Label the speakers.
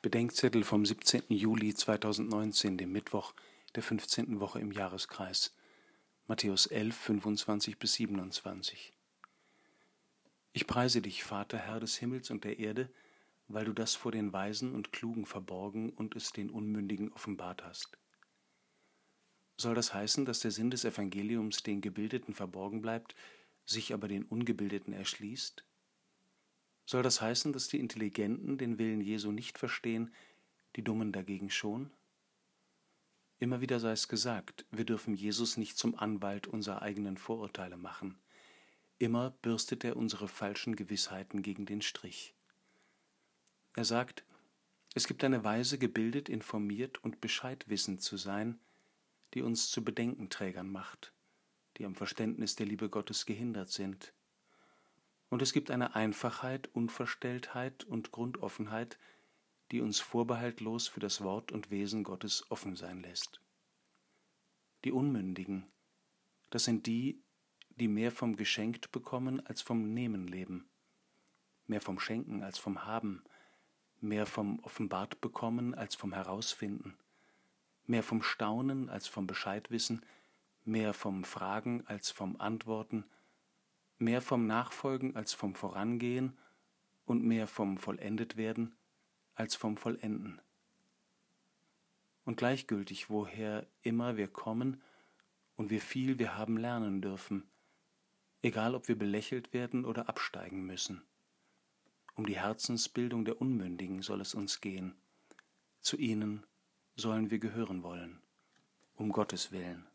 Speaker 1: Bedenkzettel vom 17. Juli 2019, dem Mittwoch der 15. Woche im Jahreskreis. Matthäus 11, 25 bis 27. Ich preise dich, Vater, Herr des Himmels und der Erde, weil du das vor den Weisen und Klugen verborgen und es den Unmündigen offenbart hast. Soll das heißen, dass der Sinn des Evangeliums den Gebildeten verborgen bleibt, sich aber den Ungebildeten erschließt? Soll das heißen, dass die Intelligenten den Willen Jesu nicht verstehen, die Dummen dagegen schon? Immer wieder sei es gesagt, wir dürfen Jesus nicht zum Anwalt unserer eigenen Vorurteile machen. Immer bürstet er unsere falschen Gewissheiten gegen den Strich. Er sagt, es gibt eine Weise, gebildet, informiert und bescheidwissend zu sein, die uns zu Bedenkenträgern macht, die am Verständnis der Liebe Gottes gehindert sind, und es gibt eine Einfachheit, Unverstelltheit und Grundoffenheit, die uns vorbehaltlos für das Wort und Wesen Gottes offen sein lässt. Die Unmündigen, das sind die, die mehr vom Geschenkt bekommen als vom Nehmen leben, mehr vom Schenken als vom Haben, mehr vom Offenbart bekommen als vom Herausfinden, mehr vom Staunen als vom Bescheidwissen, mehr vom Fragen als vom Antworten, mehr vom Nachfolgen als vom Vorangehen und mehr vom Vollendetwerden als vom Vollenden. Und gleichgültig, woher immer wir kommen und wie viel wir haben lernen dürfen, egal ob wir belächelt werden oder absteigen müssen. Um die Herzensbildung der Unmündigen soll es uns gehen. Zu ihnen sollen wir gehören wollen, um Gottes willen.